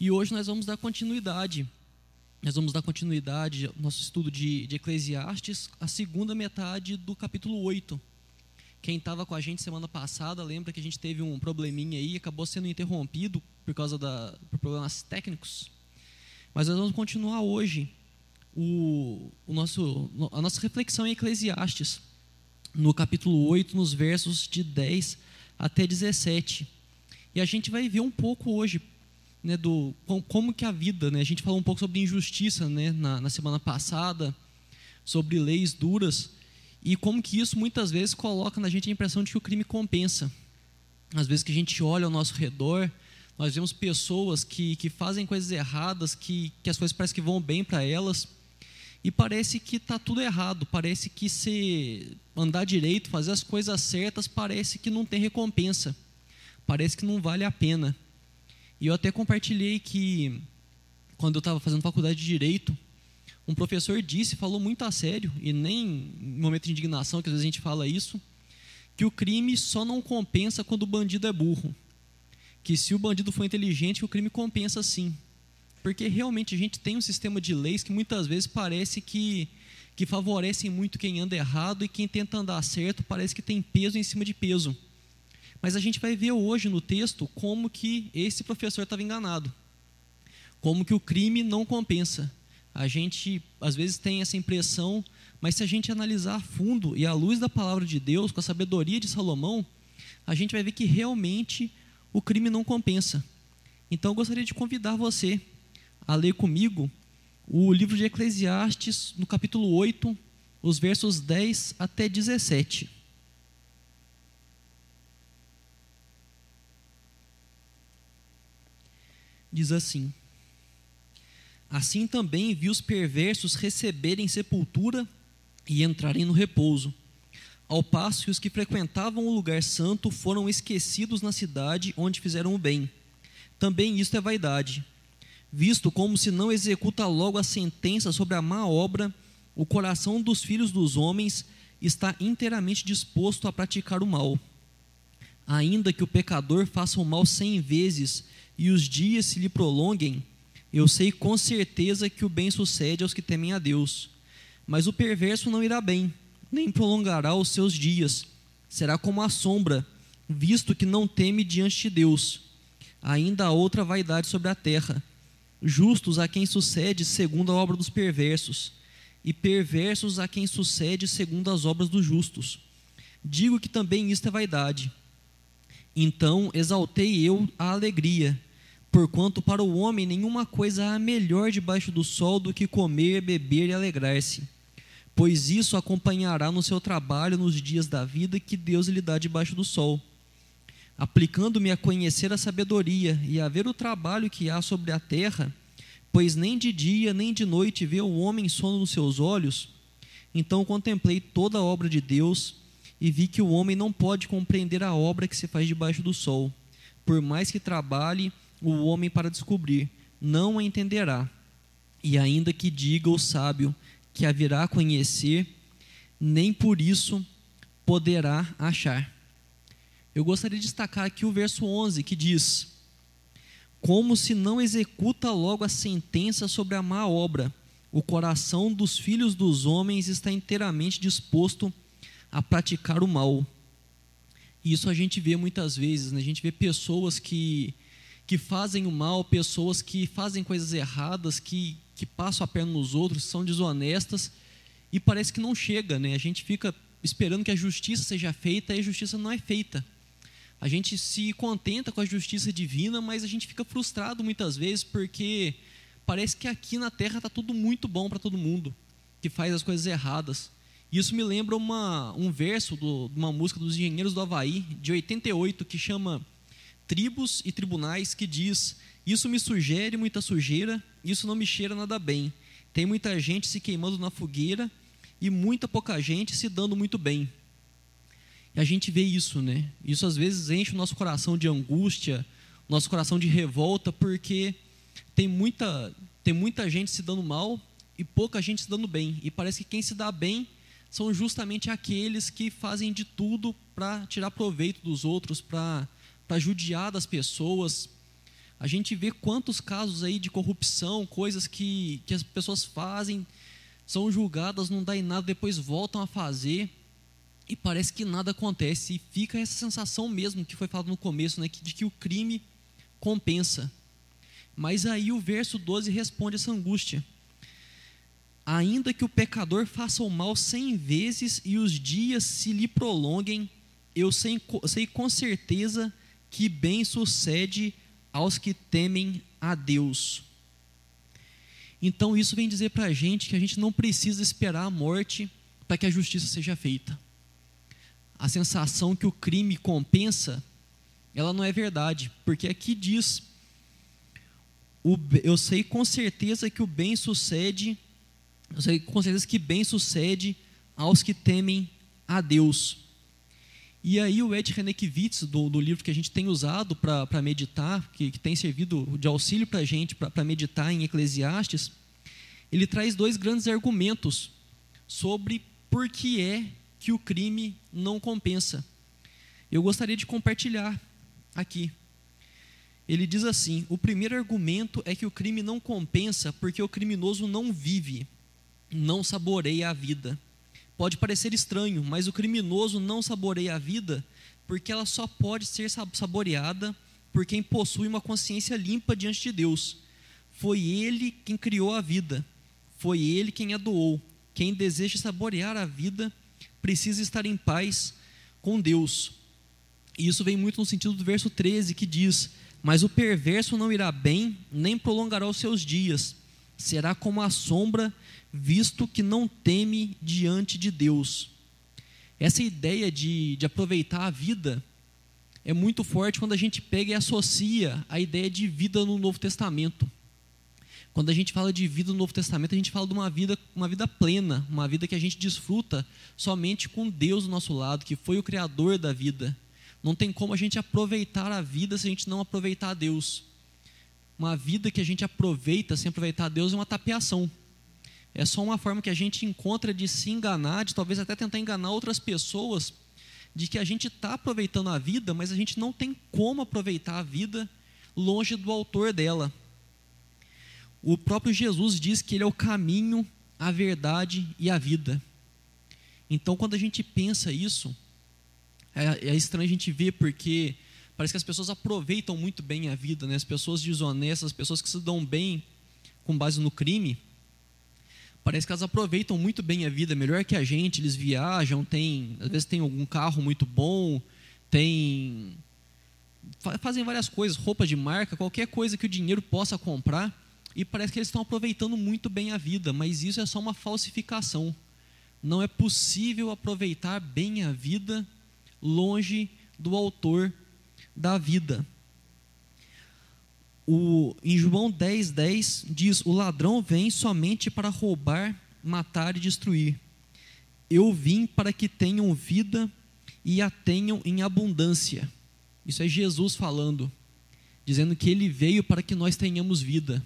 E hoje nós vamos dar continuidade. Nós vamos dar continuidade ao nosso estudo de, de Eclesiastes, a segunda metade do capítulo 8. Quem estava com a gente semana passada lembra que a gente teve um probleminha aí, acabou sendo interrompido por causa da, por problemas técnicos. Mas nós vamos continuar hoje o, o nosso, a nossa reflexão em Eclesiastes, no capítulo 8, nos versos de 10 até 17. E a gente vai ver um pouco hoje né, do como que a vida, né, a gente falou um pouco sobre injustiça né, na, na semana passada, sobre leis duras, e como que isso muitas vezes coloca na gente a impressão de que o crime compensa. Às vezes que a gente olha ao nosso redor, nós vemos pessoas que, que fazem coisas erradas, que, que as coisas parecem que vão bem para elas, e parece que está tudo errado, parece que se andar direito, fazer as coisas certas, parece que não tem recompensa, parece que não vale a pena. E eu até compartilhei que, quando eu estava fazendo faculdade de Direito, um professor disse, falou muito a sério, e nem em momento de indignação, que às vezes a gente fala isso, que o crime só não compensa quando o bandido é burro. Que se o bandido for inteligente, o crime compensa sim. Porque realmente a gente tem um sistema de leis que muitas vezes parece que, que favorecem muito quem anda errado e quem tenta andar certo parece que tem peso em cima de peso. Mas a gente vai ver hoje no texto como que esse professor estava enganado. Como que o crime não compensa. A gente às vezes tem essa impressão, mas se a gente analisar a fundo e à luz da palavra de Deus, com a sabedoria de Salomão, a gente vai ver que realmente o crime não compensa. Então eu gostaria de convidar você a ler comigo o livro de Eclesiastes, no capítulo 8, os versos 10 até 17. Diz assim: Assim também vi os perversos receberem sepultura e entrarem no repouso, ao passo que os que frequentavam o lugar santo foram esquecidos na cidade onde fizeram o bem. Também isto é vaidade. Visto como se não executa logo a sentença sobre a má obra, o coração dos filhos dos homens está inteiramente disposto a praticar o mal. Ainda que o pecador faça o mal cem vezes e os dias se lhe prolonguem, eu sei com certeza que o bem sucede aos que temem a Deus. Mas o perverso não irá bem, nem prolongará os seus dias. Será como a sombra, visto que não teme diante de Deus. Ainda há outra vaidade sobre a terra. Justos a quem sucede segundo a obra dos perversos, e perversos a quem sucede segundo as obras dos justos. Digo que também isto é vaidade. Então exaltei eu a alegria Porquanto para o homem nenhuma coisa há melhor debaixo do sol do que comer, beber e alegrar-se, pois isso acompanhará no seu trabalho nos dias da vida que Deus lhe dá debaixo do sol. Aplicando-me a conhecer a sabedoria e a ver o trabalho que há sobre a terra, pois nem de dia nem de noite vê o homem sono nos seus olhos, então contemplei toda a obra de Deus e vi que o homem não pode compreender a obra que se faz debaixo do sol. Por mais que trabalhe, o homem para descobrir, não a entenderá. E ainda que diga o sábio que a virá a conhecer, nem por isso poderá achar. Eu gostaria de destacar aqui o verso 11 que diz: Como se não executa logo a sentença sobre a má obra, o coração dos filhos dos homens está inteiramente disposto a praticar o mal. Isso a gente vê muitas vezes, né? a gente vê pessoas que que fazem o mal, pessoas que fazem coisas erradas, que, que passam a perna nos outros, são desonestas, e parece que não chega, né? A gente fica esperando que a justiça seja feita e a justiça não é feita. A gente se contenta com a justiça divina, mas a gente fica frustrado muitas vezes porque parece que aqui na terra está tudo muito bom para todo mundo que faz as coisas erradas. Isso me lembra uma, um verso de uma música dos Engenheiros do Havaí, de 88, que chama tribos e tribunais que diz: Isso me sugere muita sujeira, isso não me cheira nada bem. Tem muita gente se queimando na fogueira e muita pouca gente se dando muito bem. E a gente vê isso, né? Isso às vezes enche o nosso coração de angústia, nosso coração de revolta, porque tem muita, tem muita gente se dando mal e pouca gente se dando bem. E parece que quem se dá bem são justamente aqueles que fazem de tudo para tirar proveito dos outros, para para judiar das pessoas. A gente vê quantos casos aí de corrupção, coisas que, que as pessoas fazem, são julgadas, não dá em nada, depois voltam a fazer e parece que nada acontece. E fica essa sensação mesmo que foi falado no começo, né, de que o crime compensa. Mas aí o verso 12 responde essa angústia. Ainda que o pecador faça o mal cem vezes e os dias se lhe prolonguem, eu sei, sei com certeza que bem sucede aos que temem a Deus. Então isso vem dizer para a gente que a gente não precisa esperar a morte para que a justiça seja feita. A sensação que o crime compensa, ela não é verdade, porque aqui diz: eu sei com certeza que o bem sucede eu sei com certeza que bem sucede aos que temem a Deus. E aí o Ed Renekiewicz, do, do livro que a gente tem usado para meditar, que, que, tem servido de auxílio para a gente para meditar em Eclesiastes, ele traz dois grandes argumentos sobre por que é que o crime não compensa. Eu gostaria de compartilhar aqui. Ele diz assim: o primeiro argumento é que o crime não compensa porque o criminoso não vive não saboreia a vida. Pode parecer estranho, mas o criminoso não saboreia a vida porque ela só pode ser saboreada por quem possui uma consciência limpa diante de Deus. Foi Ele quem criou a vida, foi Ele quem a doou. Quem deseja saborear a vida precisa estar em paz com Deus. E isso vem muito no sentido do verso 13 que diz: Mas o perverso não irá bem, nem prolongará os seus dias, será como a sombra visto que não teme diante de Deus. Essa ideia de, de aproveitar a vida é muito forte quando a gente pega e associa a ideia de vida no Novo Testamento. Quando a gente fala de vida no Novo Testamento, a gente fala de uma vida, uma vida plena, uma vida que a gente desfruta somente com Deus do nosso lado, que foi o Criador da vida. Não tem como a gente aproveitar a vida se a gente não aproveitar a Deus. Uma vida que a gente aproveita sem aproveitar a Deus é uma tapeação é só uma forma que a gente encontra de se enganar, de talvez até tentar enganar outras pessoas, de que a gente está aproveitando a vida, mas a gente não tem como aproveitar a vida longe do autor dela. O próprio Jesus diz que ele é o caminho, a verdade e a vida. Então, quando a gente pensa isso, é, é estranho a gente ver porque parece que as pessoas aproveitam muito bem a vida, né? as pessoas desonestas, as pessoas que se dão bem com base no crime parece que elas aproveitam muito bem a vida, melhor que a gente, eles viajam, tem, às vezes tem algum carro muito bom, tem fazem várias coisas, roupa de marca, qualquer coisa que o dinheiro possa comprar, e parece que eles estão aproveitando muito bem a vida, mas isso é só uma falsificação. Não é possível aproveitar bem a vida longe do autor da vida o, em João 10, 10 diz: O ladrão vem somente para roubar, matar e destruir. Eu vim para que tenham vida e a tenham em abundância. Isso é Jesus falando, dizendo que ele veio para que nós tenhamos vida.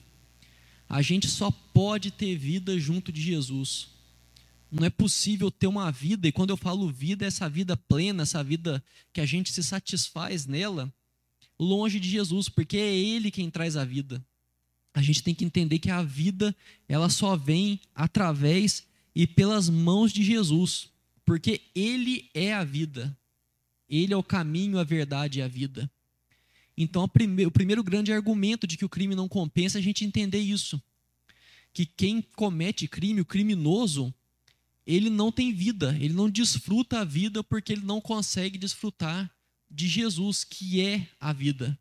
A gente só pode ter vida junto de Jesus. Não é possível ter uma vida, e quando eu falo vida, é essa vida plena, essa vida que a gente se satisfaz nela longe de Jesus, porque é Ele quem traz a vida. A gente tem que entender que a vida ela só vem através e pelas mãos de Jesus, porque Ele é a vida. Ele é o caminho, a verdade e a vida. Então, o primeiro grande argumento de que o crime não compensa é a gente entender isso. Que quem comete crime, o criminoso, ele não tem vida, ele não desfruta a vida porque ele não consegue desfrutar de Jesus, que é a vida.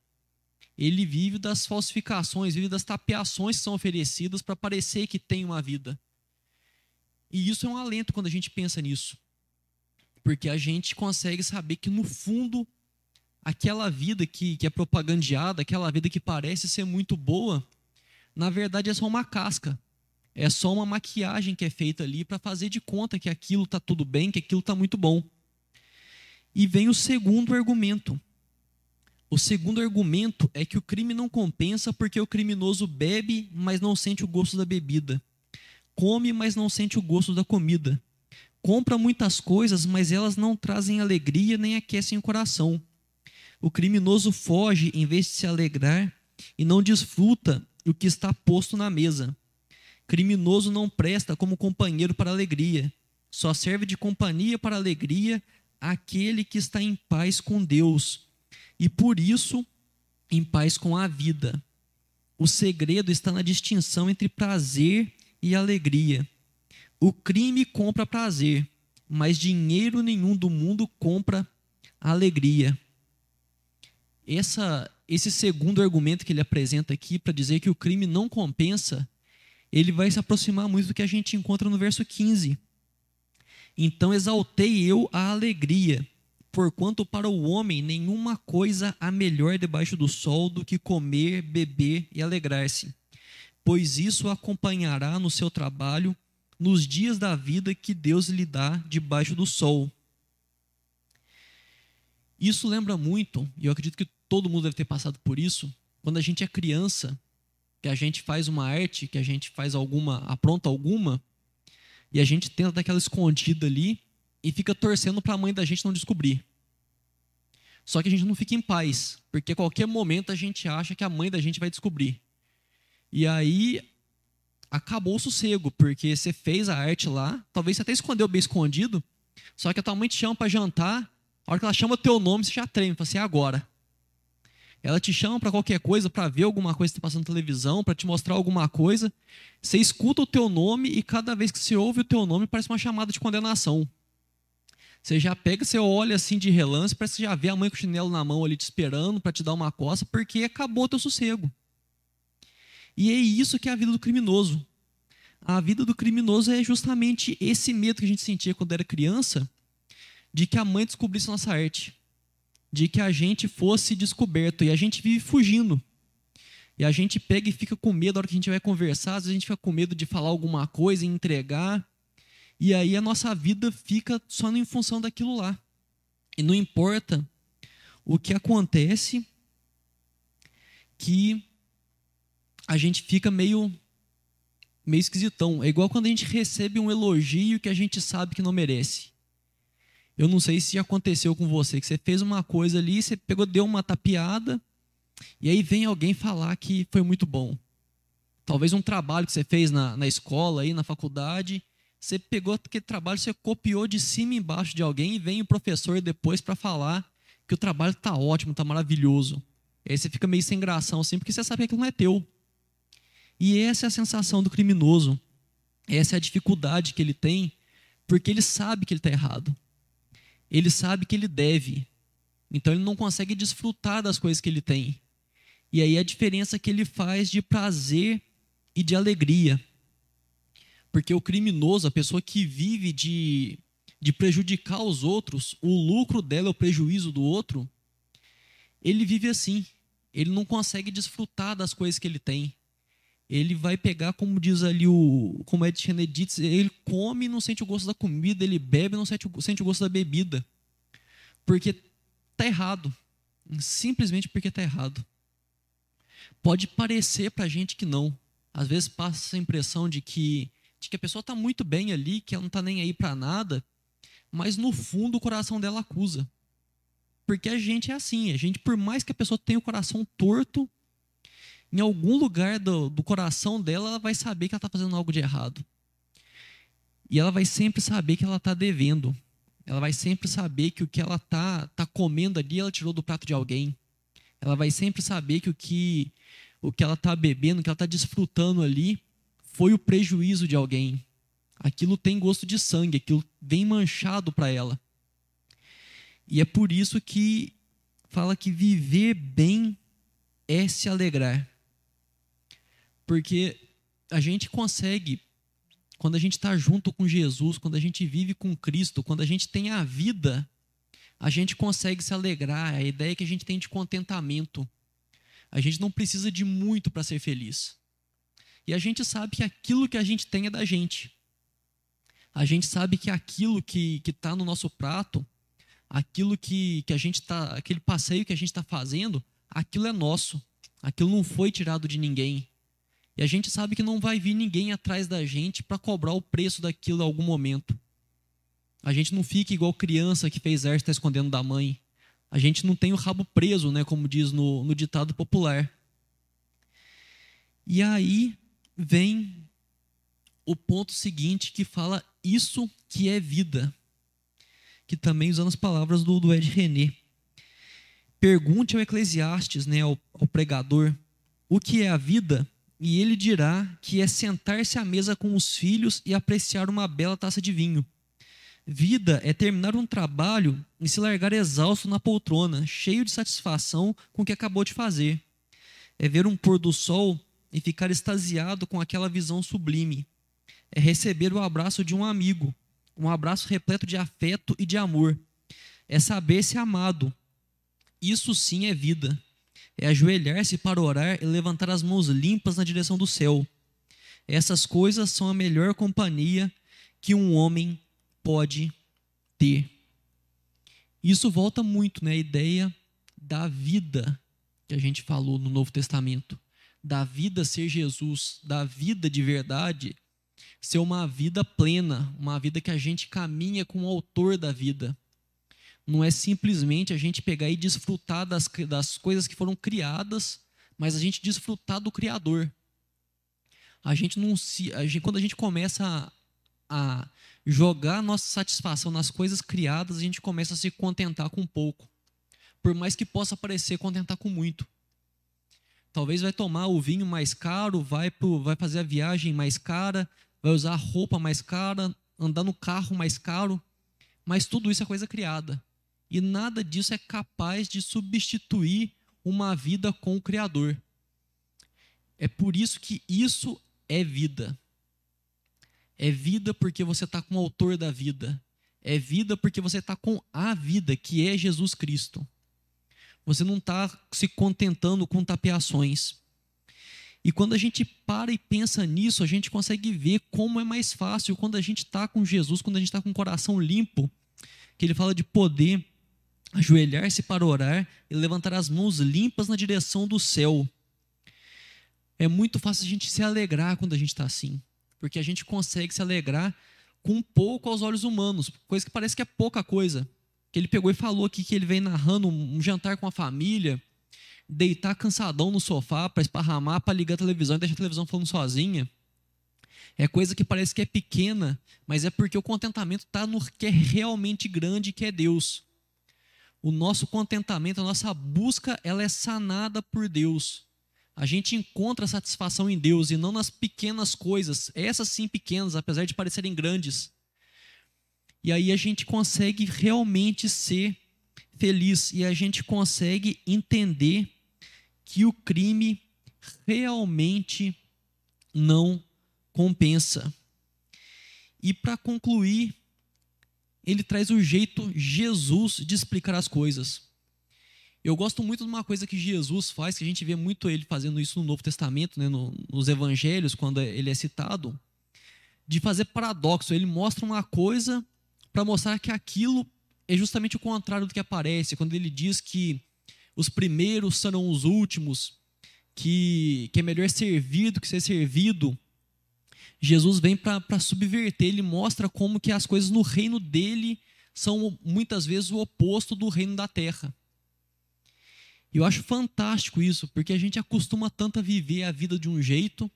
Ele vive das falsificações, vive das tapeações que são oferecidas para parecer que tem uma vida. E isso é um alento quando a gente pensa nisso. Porque a gente consegue saber que, no fundo, aquela vida que, que é propagandeada, aquela vida que parece ser muito boa, na verdade é só uma casca. É só uma maquiagem que é feita ali para fazer de conta que aquilo está tudo bem, que aquilo está muito bom. E vem o segundo argumento. O segundo argumento é que o crime não compensa porque o criminoso bebe, mas não sente o gosto da bebida. Come, mas não sente o gosto da comida. Compra muitas coisas, mas elas não trazem alegria nem aquecem o coração. O criminoso foge em vez de se alegrar e não desfruta o que está posto na mesa. Criminoso não presta como companheiro para alegria, só serve de companhia para alegria aquele que está em paz com Deus e por isso em paz com a vida. O segredo está na distinção entre prazer e alegria. O crime compra prazer, mas dinheiro nenhum do mundo compra alegria. Essa, esse segundo argumento que ele apresenta aqui para dizer que o crime não compensa, ele vai se aproximar muito do que a gente encontra no verso 15. Então exaltei eu a alegria, porquanto para o homem nenhuma coisa há melhor debaixo do sol do que comer, beber e alegrar-se, pois isso acompanhará no seu trabalho nos dias da vida que Deus lhe dá debaixo do sol. Isso lembra muito, e eu acredito que todo mundo deve ter passado por isso, quando a gente é criança, que a gente faz uma arte, que a gente faz alguma, apronta alguma, e a gente tenta dar aquela escondida ali e fica torcendo para a mãe da gente não descobrir. Só que a gente não fica em paz, porque a qualquer momento a gente acha que a mãe da gente vai descobrir. E aí acabou o sossego, porque você fez a arte lá, talvez você até escondeu bem escondido, só que a tua mãe te chama para jantar, a hora que ela chama o teu nome, você já treme, fala assim, é agora. Ela te chama para qualquer coisa, para ver alguma coisa que está passando na televisão, para te mostrar alguma coisa. Você escuta o teu nome e cada vez que você ouve o teu nome parece uma chamada de condenação. Você já pega, você olha assim de relance, parece que já vê a mãe com o chinelo na mão ali te esperando para te dar uma coça, porque acabou o teu sossego. E é isso que é a vida do criminoso. A vida do criminoso é justamente esse medo que a gente sentia quando era criança, de que a mãe descobrisse nossa arte de que a gente fosse descoberto e a gente vive fugindo. E a gente pega e fica com medo na hora que a gente vai conversar, às vezes a gente fica com medo de falar alguma coisa entregar. E aí a nossa vida fica só em função daquilo lá. E não importa o que acontece, que a gente fica meio meio esquisitão. É igual quando a gente recebe um elogio que a gente sabe que não merece. Eu não sei se aconteceu com você, que você fez uma coisa ali, você pegou, deu uma tapeada, e aí vem alguém falar que foi muito bom. Talvez um trabalho que você fez na, na escola, aí, na faculdade, você pegou aquele trabalho, você copiou de cima e embaixo de alguém, e vem o professor depois para falar que o trabalho está ótimo, está maravilhoso. Aí você fica meio sem gração assim, porque você sabe que aquilo não é teu. E essa é a sensação do criminoso. Essa é a dificuldade que ele tem, porque ele sabe que ele está errado ele sabe que ele deve. Então ele não consegue desfrutar das coisas que ele tem. E aí a diferença que ele faz de prazer e de alegria. Porque o criminoso, a pessoa que vive de, de prejudicar os outros, o lucro dela é o prejuízo do outro, ele vive assim. Ele não consegue desfrutar das coisas que ele tem. Ele vai pegar, como diz ali o, como Ed Kennedy diz, ele come e não sente o gosto da comida, ele bebe e não sente, sente o gosto da bebida. Porque está errado. Simplesmente porque está errado. Pode parecer para a gente que não. Às vezes passa essa impressão de que, de que a pessoa está muito bem ali, que ela não está nem aí para nada, mas no fundo o coração dela acusa. Porque a gente é assim, a gente, por mais que a pessoa tenha o coração torto, em algum lugar do, do coração dela, ela vai saber que ela está fazendo algo de errado. E ela vai sempre saber que ela está devendo. Ela vai sempre saber que o que ela está tá comendo ali, ela tirou do prato de alguém. Ela vai sempre saber que o que, o que ela está bebendo, o que ela está desfrutando ali, foi o prejuízo de alguém. Aquilo tem gosto de sangue, aquilo vem manchado para ela. E é por isso que fala que viver bem é se alegrar. Porque a gente consegue, quando a gente está junto com Jesus, quando a gente vive com Cristo, quando a gente tem a vida, a gente consegue se alegrar. A ideia que a gente tem de contentamento. A gente não precisa de muito para ser feliz. E a gente sabe que aquilo que a gente tem é da gente. A gente sabe que aquilo que está no nosso prato, aquilo que, que a gente está, aquele passeio que a gente está fazendo, aquilo é nosso. Aquilo não foi tirado de ninguém. E a gente sabe que não vai vir ninguém atrás da gente para cobrar o preço daquilo em algum momento. A gente não fica igual criança que fez arte está escondendo da mãe. A gente não tem o rabo preso, né, como diz no, no ditado popular. E aí vem o ponto seguinte que fala isso que é vida. Que também usando as palavras do, do Ed René. Pergunte ao Eclesiastes, né, ao, ao pregador, o que é a vida, e ele dirá que é sentar-se à mesa com os filhos e apreciar uma bela taça de vinho. Vida é terminar um trabalho e se largar exausto na poltrona, cheio de satisfação com o que acabou de fazer. É ver um pôr do sol e ficar extasiado com aquela visão sublime. É receber o abraço de um amigo, um abraço repleto de afeto e de amor. É saber-se amado. Isso sim é vida. É ajoelhar-se para orar e levantar as mãos limpas na direção do céu. Essas coisas são a melhor companhia que um homem pode ter. Isso volta muito, né, a ideia da vida que a gente falou no Novo Testamento, da vida ser Jesus, da vida de verdade ser uma vida plena, uma vida que a gente caminha com o autor da vida. Não é simplesmente a gente pegar e desfrutar das, das coisas que foram criadas, mas a gente desfrutar do Criador. A gente não se, a gente, quando a gente começa a, a jogar nossa satisfação nas coisas criadas, a gente começa a se contentar com pouco. Por mais que possa parecer contentar com muito. Talvez vai tomar o vinho mais caro, vai, pro, vai fazer a viagem mais cara, vai usar roupa mais cara, andar no carro mais caro, mas tudo isso é coisa criada. E nada disso é capaz de substituir uma vida com o Criador. É por isso que isso é vida. É vida porque você está com o autor da vida. É vida porque você está com a vida, que é Jesus Cristo. Você não está se contentando com tapeações. E quando a gente para e pensa nisso, a gente consegue ver como é mais fácil quando a gente está com Jesus, quando a gente está com o coração limpo, que ele fala de poder ajoelhar-se para orar e levantar as mãos limpas na direção do céu. É muito fácil a gente se alegrar quando a gente está assim porque a gente consegue se alegrar com pouco aos olhos humanos, coisa que parece que é pouca coisa. Que ele pegou e falou aqui que ele vem narrando um jantar com a família, deitar cansadão no sofá para esparramar, para ligar a televisão e deixar a televisão falando sozinha. É coisa que parece que é pequena, mas é porque o contentamento está no que é realmente grande, que é Deus. O nosso contentamento, a nossa busca, ela é sanada por Deus a gente encontra satisfação em Deus e não nas pequenas coisas, essas sim pequenas, apesar de parecerem grandes. E aí a gente consegue realmente ser feliz e a gente consegue entender que o crime realmente não compensa. E para concluir, ele traz o jeito Jesus de explicar as coisas. Eu gosto muito de uma coisa que Jesus faz, que a gente vê muito ele fazendo isso no Novo Testamento, né, no, nos Evangelhos, quando ele é citado, de fazer paradoxo. Ele mostra uma coisa para mostrar que aquilo é justamente o contrário do que aparece. Quando ele diz que os primeiros serão os últimos, que, que é melhor servir do que ser servido. Jesus vem para subverter, ele mostra como que as coisas no reino dele são muitas vezes o oposto do reino da terra. E eu acho fantástico isso, porque a gente acostuma tanto a viver a vida de um jeito,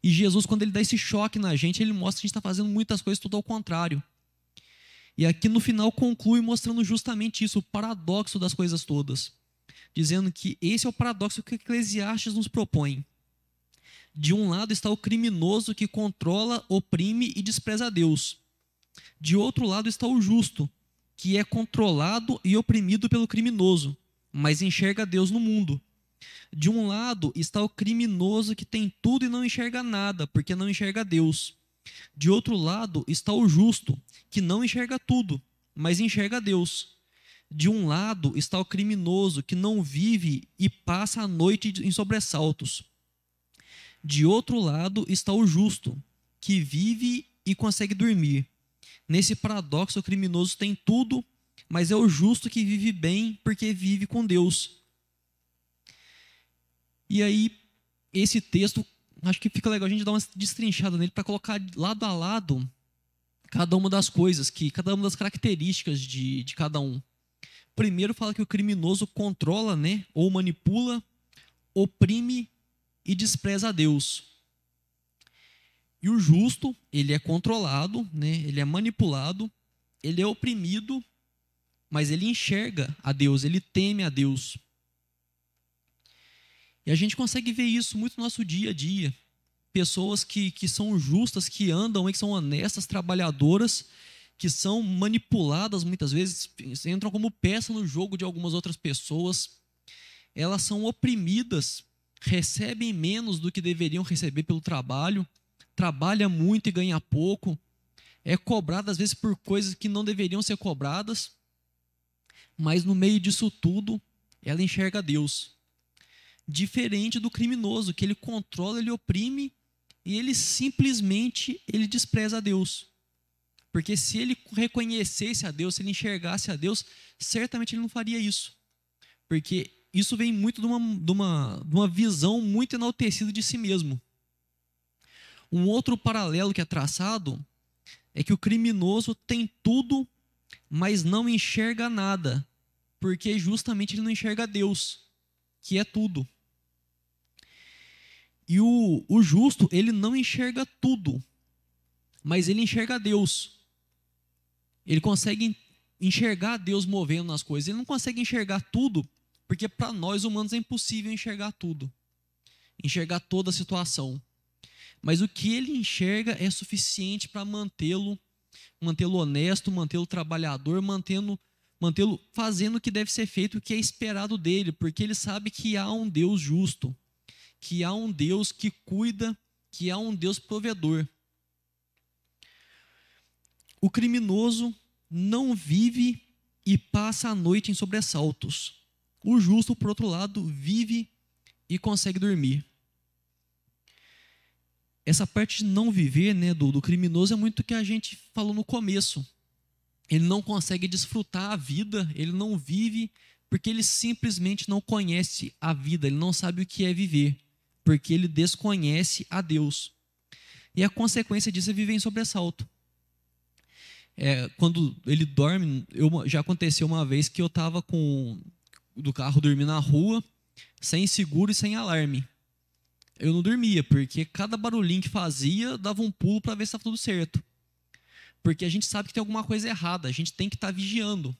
e Jesus, quando ele dá esse choque na gente, ele mostra que a gente está fazendo muitas coisas tudo ao contrário. E aqui no final conclui mostrando justamente isso, o paradoxo das coisas todas. Dizendo que esse é o paradoxo que Eclesiastes nos propõe. De um lado está o criminoso que controla, oprime e despreza Deus. De outro lado está o justo, que é controlado e oprimido pelo criminoso mas enxerga Deus no mundo. De um lado está o criminoso que tem tudo e não enxerga nada, porque não enxerga Deus. De outro lado está o justo, que não enxerga tudo, mas enxerga Deus. De um lado está o criminoso, que não vive e passa a noite em sobressaltos. De outro lado está o justo, que vive e consegue dormir. Nesse paradoxo, o criminoso tem tudo mas é o justo que vive bem porque vive com Deus. E aí, esse texto, acho que fica legal a gente dar uma destrinchada nele para colocar lado a lado cada uma das coisas, que cada uma das características de, de cada um. Primeiro fala que o criminoso controla, né, ou manipula, oprime e despreza a Deus. E o justo, ele é controlado, né? ele é manipulado, ele é oprimido, mas ele enxerga a Deus, ele teme a Deus. E a gente consegue ver isso muito no nosso dia a dia. Pessoas que, que são justas, que andam e que são honestas, trabalhadoras, que são manipuladas muitas vezes, entram como peça no jogo de algumas outras pessoas. Elas são oprimidas, recebem menos do que deveriam receber pelo trabalho, trabalha muito e ganha pouco, é cobrada às vezes por coisas que não deveriam ser cobradas, mas no meio disso tudo, ela enxerga Deus. Diferente do criminoso, que ele controla, ele oprime e ele simplesmente ele despreza a Deus. Porque se ele reconhecesse a Deus, se ele enxergasse a Deus, certamente ele não faria isso. Porque isso vem muito de uma, de uma, de uma visão muito enaltecida de si mesmo. Um outro paralelo que é traçado é que o criminoso tem tudo, mas não enxerga nada, porque justamente ele não enxerga Deus, que é tudo. E o, o justo, ele não enxerga tudo, mas ele enxerga Deus. Ele consegue enxergar Deus movendo nas coisas. Ele não consegue enxergar tudo, porque para nós humanos é impossível enxergar tudo, enxergar toda a situação. Mas o que ele enxerga é suficiente para mantê-lo, mantê-lo honesto, mantê-lo trabalhador, mantendo, mantê-lo fazendo o que deve ser feito, o que é esperado dele, porque ele sabe que há um Deus justo, que há um Deus que cuida, que há um Deus provedor. O criminoso não vive e passa a noite em sobressaltos. O justo, por outro lado, vive e consegue dormir. Essa parte de não viver né, do, do criminoso é muito o que a gente falou no começo. Ele não consegue desfrutar a vida, ele não vive, porque ele simplesmente não conhece a vida, ele não sabe o que é viver, porque ele desconhece a Deus. E a consequência disso é viver em sobressalto é, quando ele dorme, eu, já aconteceu uma vez que eu estava com do carro dormindo na rua, sem seguro e sem alarme. Eu não dormia, porque cada barulhinho que fazia dava um pulo para ver se estava tudo certo. Porque a gente sabe que tem alguma coisa errada, a gente tem que estar tá vigiando.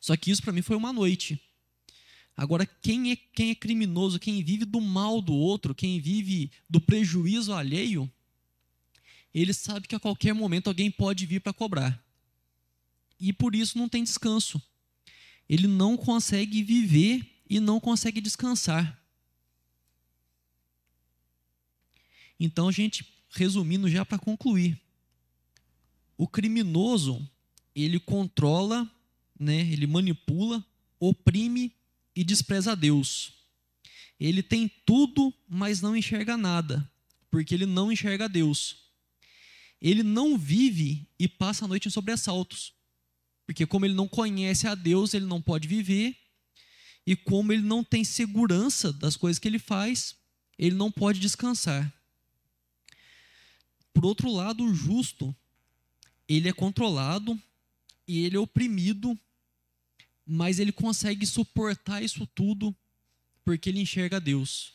Só que isso para mim foi uma noite. Agora, quem é, quem é criminoso, quem vive do mal do outro, quem vive do prejuízo alheio, ele sabe que a qualquer momento alguém pode vir para cobrar. E por isso não tem descanso. Ele não consegue viver e não consegue descansar. Então, gente, resumindo já para concluir, o criminoso, ele controla, né, ele manipula, oprime e despreza Deus. Ele tem tudo, mas não enxerga nada, porque ele não enxerga Deus ele não vive e passa a noite em sobressaltos. Porque, como ele não conhece a Deus, ele não pode viver. E como ele não tem segurança das coisas que ele faz, ele não pode descansar. Por outro lado, o justo, ele é controlado e ele é oprimido, mas ele consegue suportar isso tudo porque ele enxerga Deus,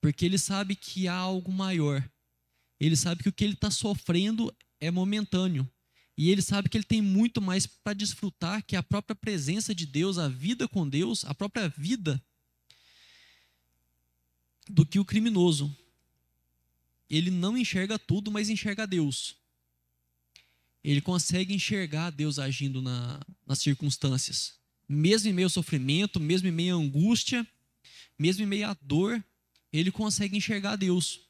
porque ele sabe que há algo maior ele sabe que o que ele está sofrendo é momentâneo. E ele sabe que ele tem muito mais para desfrutar que a própria presença de Deus, a vida com Deus, a própria vida, do que o criminoso. Ele não enxerga tudo, mas enxerga Deus. Ele consegue enxergar Deus agindo na, nas circunstâncias. Mesmo em meio ao sofrimento, mesmo em meio à angústia, mesmo em meio à dor, ele consegue enxergar Deus.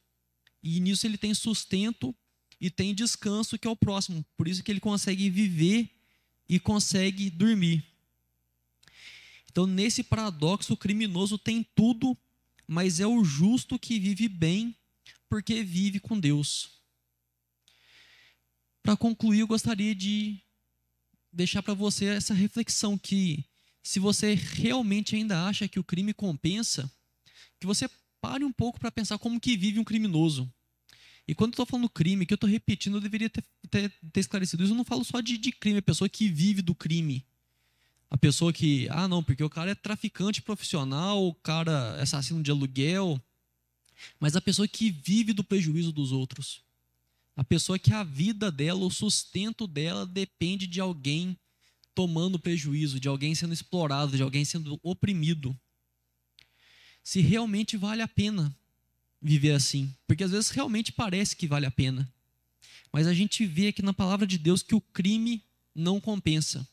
E nisso ele tem sustento e tem descanso que é o próximo. Por isso que ele consegue viver e consegue dormir. Então, nesse paradoxo, o criminoso tem tudo, mas é o justo que vive bem, porque vive com Deus. Para concluir, eu gostaria de deixar para você essa reflexão que se você realmente ainda acha que o crime compensa, que você pare um pouco para pensar como que vive um criminoso. E quando eu estou falando crime, que eu estou repetindo, eu deveria ter, ter, ter, esclarecido isso. Eu não falo só de, de crime, a pessoa que vive do crime. A pessoa que, ah, não, porque o cara é traficante profissional, o cara é assassino de aluguel. mas a pessoa que vive do prejuízo dos outros. A pessoa que a vida dela, o sustento dela depende de alguém tomando prejuízo, de alguém sendo explorado, de alguém sendo oprimido. Se realmente vale a pena viver assim, porque às vezes realmente parece que vale a pena. Mas a gente vê aqui na palavra de Deus que o crime não compensa.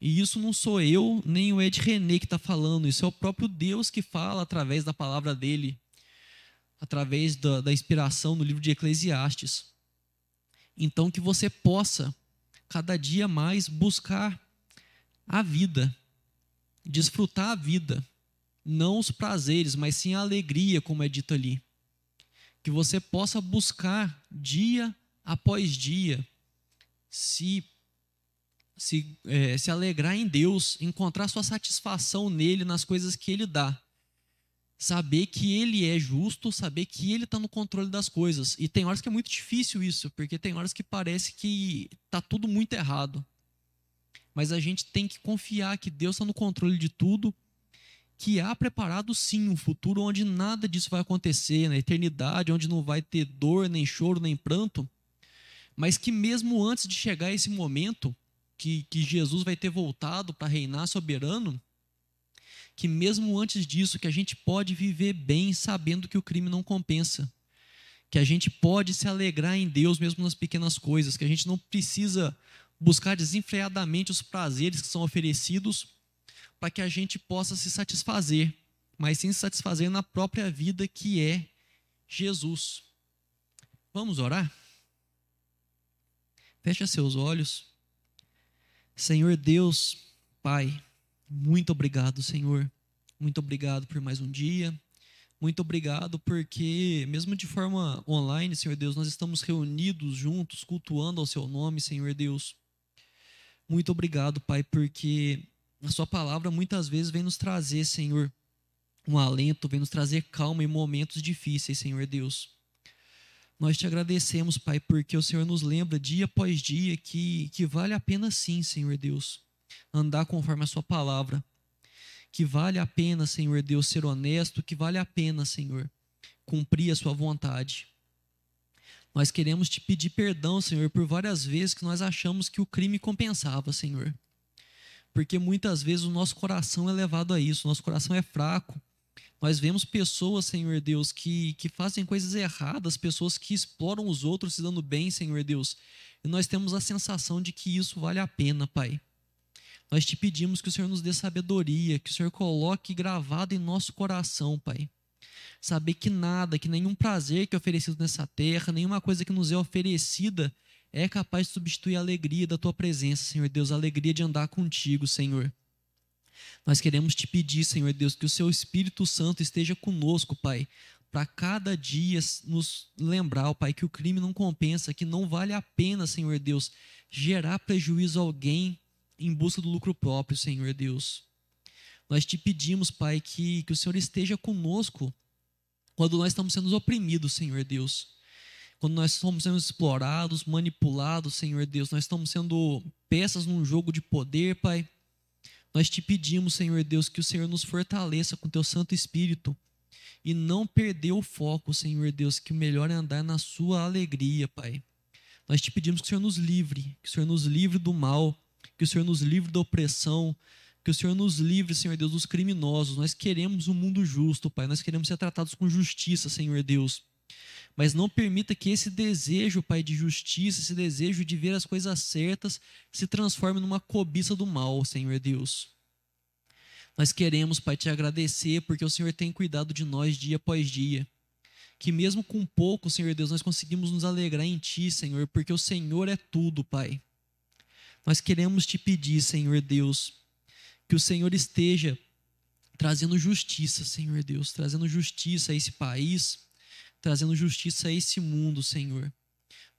E isso não sou eu, nem o Ed René que está falando, isso é o próprio Deus que fala através da palavra dele, através da, da inspiração no livro de Eclesiastes. Então, que você possa, cada dia mais, buscar a vida, desfrutar a vida, não os prazeres, mas sim a alegria, como é dito ali. Que você possa buscar dia após dia se se, é, se alegrar em Deus, encontrar sua satisfação nele, nas coisas que ele dá. Saber que ele é justo, saber que ele está no controle das coisas. E tem horas que é muito difícil isso, porque tem horas que parece que está tudo muito errado. Mas a gente tem que confiar que Deus está no controle de tudo, que há preparado sim um futuro onde nada disso vai acontecer, na eternidade, onde não vai ter dor, nem choro, nem pranto. Mas que mesmo antes de chegar esse momento, que, que Jesus vai ter voltado para reinar soberano, que mesmo antes disso, que a gente pode viver bem sabendo que o crime não compensa. Que a gente pode se alegrar em Deus mesmo nas pequenas coisas, que a gente não precisa buscar desenfreadamente os prazeres que são oferecidos para que a gente possa se satisfazer, mas sim se satisfazer na própria vida que é Jesus. Vamos orar? Feche seus olhos. Senhor Deus, Pai, muito obrigado, Senhor. Muito obrigado por mais um dia. Muito obrigado porque, mesmo de forma online, Senhor Deus, nós estamos reunidos juntos, cultuando ao Seu nome, Senhor Deus. Muito obrigado, Pai, porque a Sua palavra muitas vezes vem nos trazer, Senhor, um alento, vem nos trazer calma em momentos difíceis, Senhor Deus. Nós te agradecemos, Pai, porque o Senhor nos lembra dia após dia que, que vale a pena sim, Senhor Deus, andar conforme a Sua palavra. Que vale a pena, Senhor Deus, ser honesto, que vale a pena, Senhor, cumprir a Sua vontade. Nós queremos te pedir perdão, Senhor, por várias vezes que nós achamos que o crime compensava, Senhor. Porque muitas vezes o nosso coração é levado a isso, o nosso coração é fraco nós vemos pessoas, Senhor Deus, que, que fazem coisas erradas, pessoas que exploram os outros se dando bem, Senhor Deus. E nós temos a sensação de que isso vale a pena, Pai. Nós te pedimos que o Senhor nos dê sabedoria, que o Senhor coloque gravado em nosso coração, Pai. Saber que nada, que nenhum prazer que é oferecido nessa terra, nenhuma coisa que nos é oferecida é capaz de substituir a alegria da tua presença, Senhor Deus, a alegria de andar contigo, Senhor. Nós queremos te pedir, Senhor Deus, que o seu Espírito Santo esteja conosco, Pai, para cada dia nos lembrar, Pai, que o crime não compensa, que não vale a pena, Senhor Deus, gerar prejuízo a alguém em busca do lucro próprio, Senhor Deus. Nós te pedimos, Pai, que, que o Senhor esteja conosco quando nós estamos sendo oprimidos, Senhor Deus. Quando nós estamos sendo explorados, manipulados, Senhor Deus, nós estamos sendo peças num jogo de poder, Pai. Nós te pedimos, Senhor Deus, que o Senhor nos fortaleça com teu Santo Espírito e não perder o foco, Senhor Deus, que o melhor é andar na sua alegria, Pai. Nós te pedimos que o Senhor nos livre, que o Senhor nos livre do mal, que o Senhor nos livre da opressão, que o Senhor nos livre, Senhor Deus, dos criminosos. Nós queremos um mundo justo, Pai. Nós queremos ser tratados com justiça, Senhor Deus. Mas não permita que esse desejo, Pai, de justiça, esse desejo de ver as coisas certas, se transforme numa cobiça do mal, Senhor Deus. Nós queremos, Pai, te agradecer porque o Senhor tem cuidado de nós dia após dia. Que mesmo com pouco, Senhor Deus, nós conseguimos nos alegrar em Ti, Senhor, porque o Senhor é tudo, Pai. Nós queremos te pedir, Senhor Deus, que o Senhor esteja trazendo justiça, Senhor Deus, trazendo justiça a esse país, trazendo justiça a esse mundo, Senhor.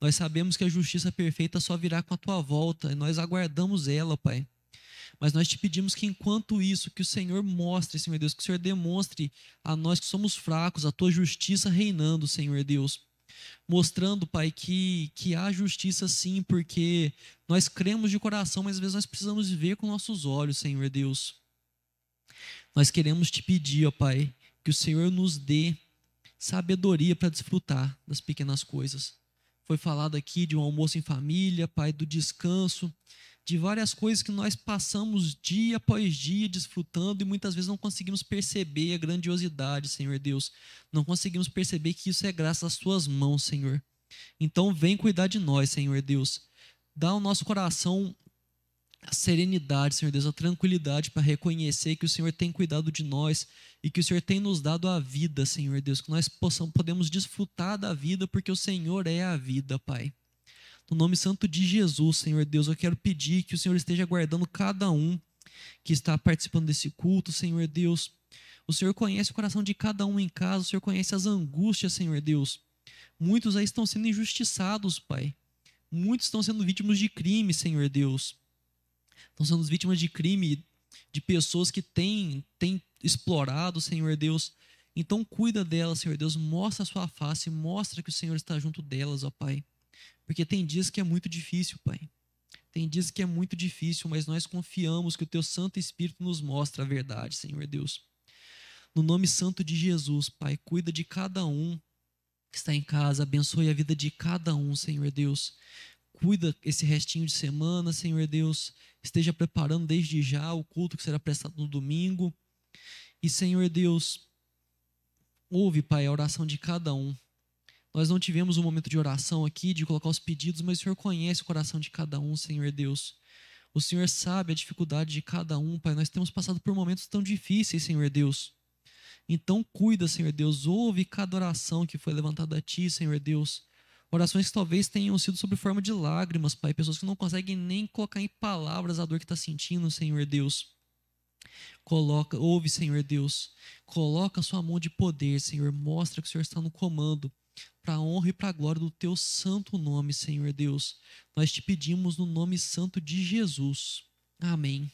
Nós sabemos que a justiça perfeita só virá com a tua volta e nós aguardamos ela, Pai. Mas nós te pedimos que enquanto isso, que o Senhor mostre, Senhor Deus, que o Senhor demonstre a nós que somos fracos, a tua justiça reinando, Senhor Deus. Mostrando, Pai, que, que há justiça sim, porque nós cremos de coração, mas às vezes nós precisamos ver com nossos olhos, Senhor Deus. Nós queremos te pedir, ó Pai, que o Senhor nos dê sabedoria para desfrutar das pequenas coisas. Foi falado aqui de um almoço em família, Pai, do descanso, de várias coisas que nós passamos dia após dia desfrutando e muitas vezes não conseguimos perceber a grandiosidade, Senhor Deus. Não conseguimos perceber que isso é graças às Suas mãos, Senhor. Então, vem cuidar de nós, Senhor Deus. Dá ao nosso coração a serenidade, Senhor Deus, a tranquilidade para reconhecer que o Senhor tem cuidado de nós e que o Senhor tem nos dado a vida, Senhor Deus, que nós possamos, podemos desfrutar da vida porque o Senhor é a vida, Pai. No nome santo de Jesus, Senhor Deus, eu quero pedir que o Senhor esteja guardando cada um que está participando desse culto, Senhor Deus. O Senhor conhece o coração de cada um em casa, o Senhor conhece as angústias, Senhor Deus. Muitos aí estão sendo injustiçados, Pai. Muitos estão sendo vítimas de crime, Senhor Deus estão sendo vítimas de crime de pessoas que têm, têm explorado, Senhor Deus. Então cuida delas, Senhor Deus, mostra a sua face, mostra que o Senhor está junto delas, ó Pai. Porque tem dias que é muito difícil, Pai. Tem dias que é muito difícil, mas nós confiamos que o Teu Santo Espírito nos mostra a verdade, Senhor Deus. No nome santo de Jesus, Pai, cuida de cada um que está em casa, abençoe a vida de cada um, Senhor Deus. Cuida esse restinho de semana, Senhor Deus. Esteja preparando desde já o culto que será prestado no domingo. E, Senhor Deus, ouve, Pai, a oração de cada um. Nós não tivemos um momento de oração aqui, de colocar os pedidos, mas o Senhor conhece o coração de cada um, Senhor Deus. O Senhor sabe a dificuldade de cada um, Pai. Nós temos passado por momentos tão difíceis, Senhor Deus. Então, cuida, Senhor Deus. Ouve cada oração que foi levantada a Ti, Senhor Deus. Orações que talvez tenham sido sob forma de lágrimas, Pai. Pessoas que não conseguem nem colocar em palavras a dor que está sentindo, Senhor Deus. Coloca, ouve, Senhor Deus. Coloca a sua mão de poder, Senhor. Mostra que o Senhor está no comando. Para a honra e para a glória do teu santo nome, Senhor Deus. Nós te pedimos no nome santo de Jesus. Amém.